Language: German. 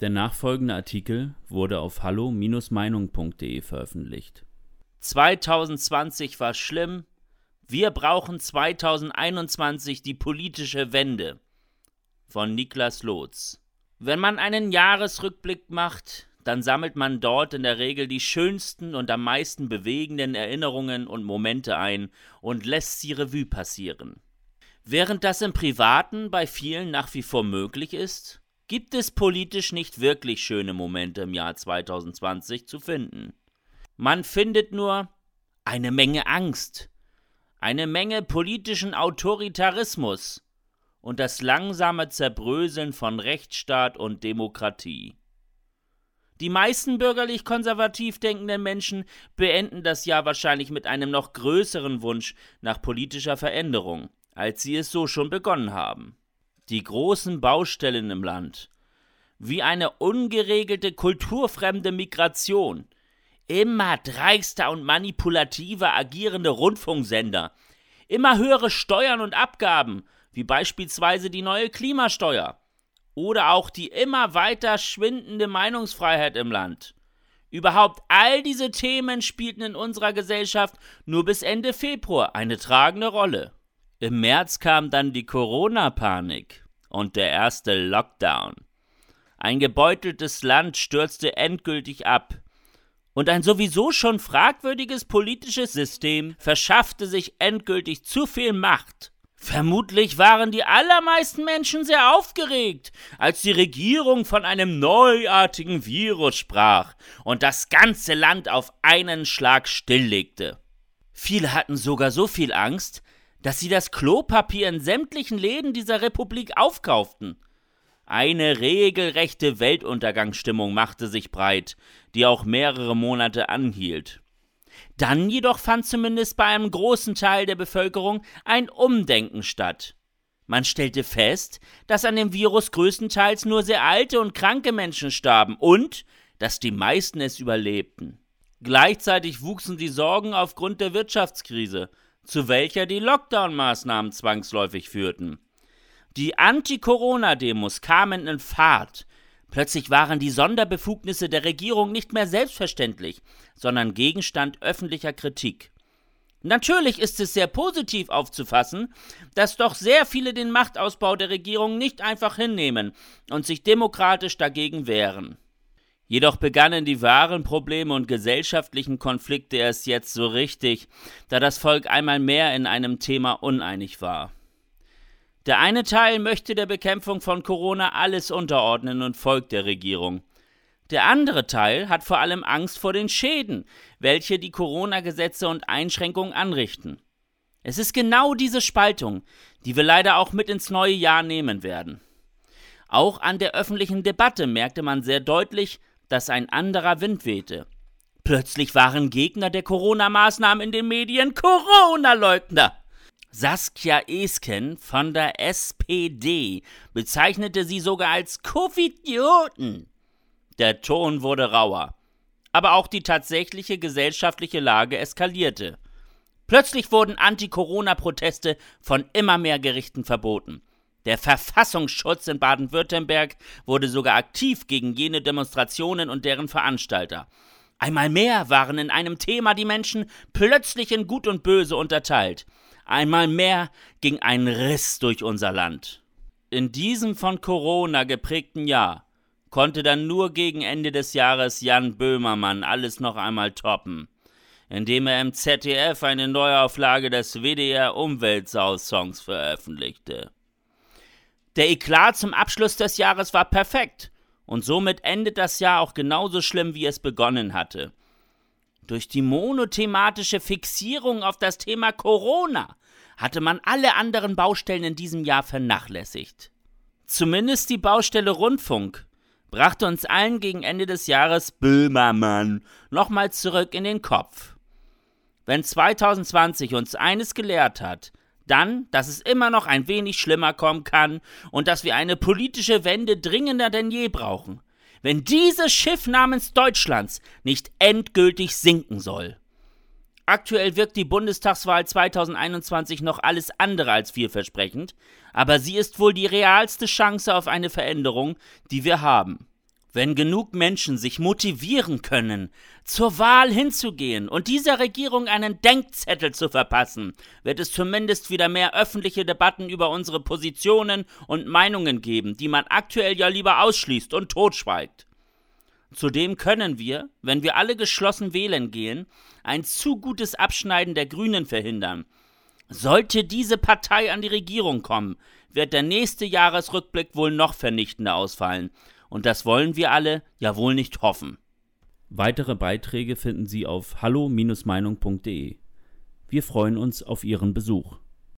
Der nachfolgende Artikel wurde auf hallo-meinung.de veröffentlicht. 2020 war schlimm. Wir brauchen 2021 die politische Wende. Von Niklas Lotz. Wenn man einen Jahresrückblick macht, dann sammelt man dort in der Regel die schönsten und am meisten bewegenden Erinnerungen und Momente ein und lässt sie Revue passieren. Während das im Privaten bei vielen nach wie vor möglich ist, gibt es politisch nicht wirklich schöne Momente im Jahr 2020 zu finden. Man findet nur eine Menge Angst, eine Menge politischen Autoritarismus und das langsame Zerbröseln von Rechtsstaat und Demokratie. Die meisten bürgerlich konservativ denkenden Menschen beenden das Jahr wahrscheinlich mit einem noch größeren Wunsch nach politischer Veränderung, als sie es so schon begonnen haben die großen Baustellen im Land, wie eine ungeregelte kulturfremde Migration, immer dreisten und manipulativer agierende Rundfunksender, immer höhere Steuern und Abgaben, wie beispielsweise die neue Klimasteuer, oder auch die immer weiter schwindende Meinungsfreiheit im Land. Überhaupt all diese Themen spielten in unserer Gesellschaft nur bis Ende Februar eine tragende Rolle. Im März kam dann die Corona-Panik und der erste Lockdown. Ein gebeuteltes Land stürzte endgültig ab. Und ein sowieso schon fragwürdiges politisches System verschaffte sich endgültig zu viel Macht. Vermutlich waren die allermeisten Menschen sehr aufgeregt, als die Regierung von einem neuartigen Virus sprach und das ganze Land auf einen Schlag stilllegte. Viele hatten sogar so viel Angst, dass sie das Klopapier in sämtlichen Läden dieser Republik aufkauften. Eine regelrechte Weltuntergangsstimmung machte sich breit, die auch mehrere Monate anhielt. Dann jedoch fand zumindest bei einem großen Teil der Bevölkerung ein Umdenken statt. Man stellte fest, dass an dem Virus größtenteils nur sehr alte und kranke Menschen starben und dass die meisten es überlebten. Gleichzeitig wuchsen die Sorgen aufgrund der Wirtschaftskrise, zu welcher die Lockdown-Maßnahmen zwangsläufig führten. Die Anti-Corona-Demos kamen in Fahrt. Plötzlich waren die Sonderbefugnisse der Regierung nicht mehr selbstverständlich, sondern Gegenstand öffentlicher Kritik. Natürlich ist es sehr positiv aufzufassen, dass doch sehr viele den Machtausbau der Regierung nicht einfach hinnehmen und sich demokratisch dagegen wehren. Jedoch begannen die wahren Probleme und gesellschaftlichen Konflikte erst jetzt so richtig, da das Volk einmal mehr in einem Thema uneinig war. Der eine Teil möchte der Bekämpfung von Corona alles unterordnen und folgt der Regierung. Der andere Teil hat vor allem Angst vor den Schäden, welche die Corona-Gesetze und Einschränkungen anrichten. Es ist genau diese Spaltung, die wir leider auch mit ins neue Jahr nehmen werden. Auch an der öffentlichen Debatte merkte man sehr deutlich, dass ein anderer Wind wehte. Plötzlich waren Gegner der Corona-Maßnahmen in den Medien Corona-Leugner. Saskia Esken von der SPD bezeichnete sie sogar als Covidioten. Der Ton wurde rauer. Aber auch die tatsächliche gesellschaftliche Lage eskalierte. Plötzlich wurden Anti-Corona-Proteste von immer mehr Gerichten verboten. Der Verfassungsschutz in Baden-Württemberg wurde sogar aktiv gegen jene Demonstrationen und deren Veranstalter. Einmal mehr waren in einem Thema die Menschen plötzlich in Gut und Böse unterteilt. Einmal mehr ging ein Riss durch unser Land. In diesem von Corona geprägten Jahr konnte dann nur gegen Ende des Jahres Jan Böhmermann alles noch einmal toppen, indem er im ZDF eine Neuauflage des WDR Umweltsau-Songs veröffentlichte. Der Eklat zum Abschluss des Jahres war perfekt und somit endet das Jahr auch genauso schlimm, wie es begonnen hatte. Durch die monothematische Fixierung auf das Thema Corona hatte man alle anderen Baustellen in diesem Jahr vernachlässigt. Zumindest die Baustelle Rundfunk brachte uns allen gegen Ende des Jahres Böhmermann nochmal zurück in den Kopf. Wenn 2020 uns eines gelehrt hat, dann, dass es immer noch ein wenig schlimmer kommen kann und dass wir eine politische Wende dringender denn je brauchen, wenn dieses Schiff namens Deutschlands nicht endgültig sinken soll. Aktuell wirkt die Bundestagswahl 2021 noch alles andere als vielversprechend, aber sie ist wohl die realste Chance auf eine Veränderung, die wir haben. Wenn genug Menschen sich motivieren können, zur Wahl hinzugehen und dieser Regierung einen Denkzettel zu verpassen, wird es zumindest wieder mehr öffentliche Debatten über unsere Positionen und Meinungen geben, die man aktuell ja lieber ausschließt und totschweigt. Zudem können wir, wenn wir alle geschlossen wählen gehen, ein zu gutes Abschneiden der Grünen verhindern. Sollte diese Partei an die Regierung kommen, wird der nächste Jahresrückblick wohl noch vernichtender ausfallen. Und das wollen wir alle ja wohl nicht hoffen. Weitere Beiträge finden Sie auf hallo-meinung.de. Wir freuen uns auf Ihren Besuch.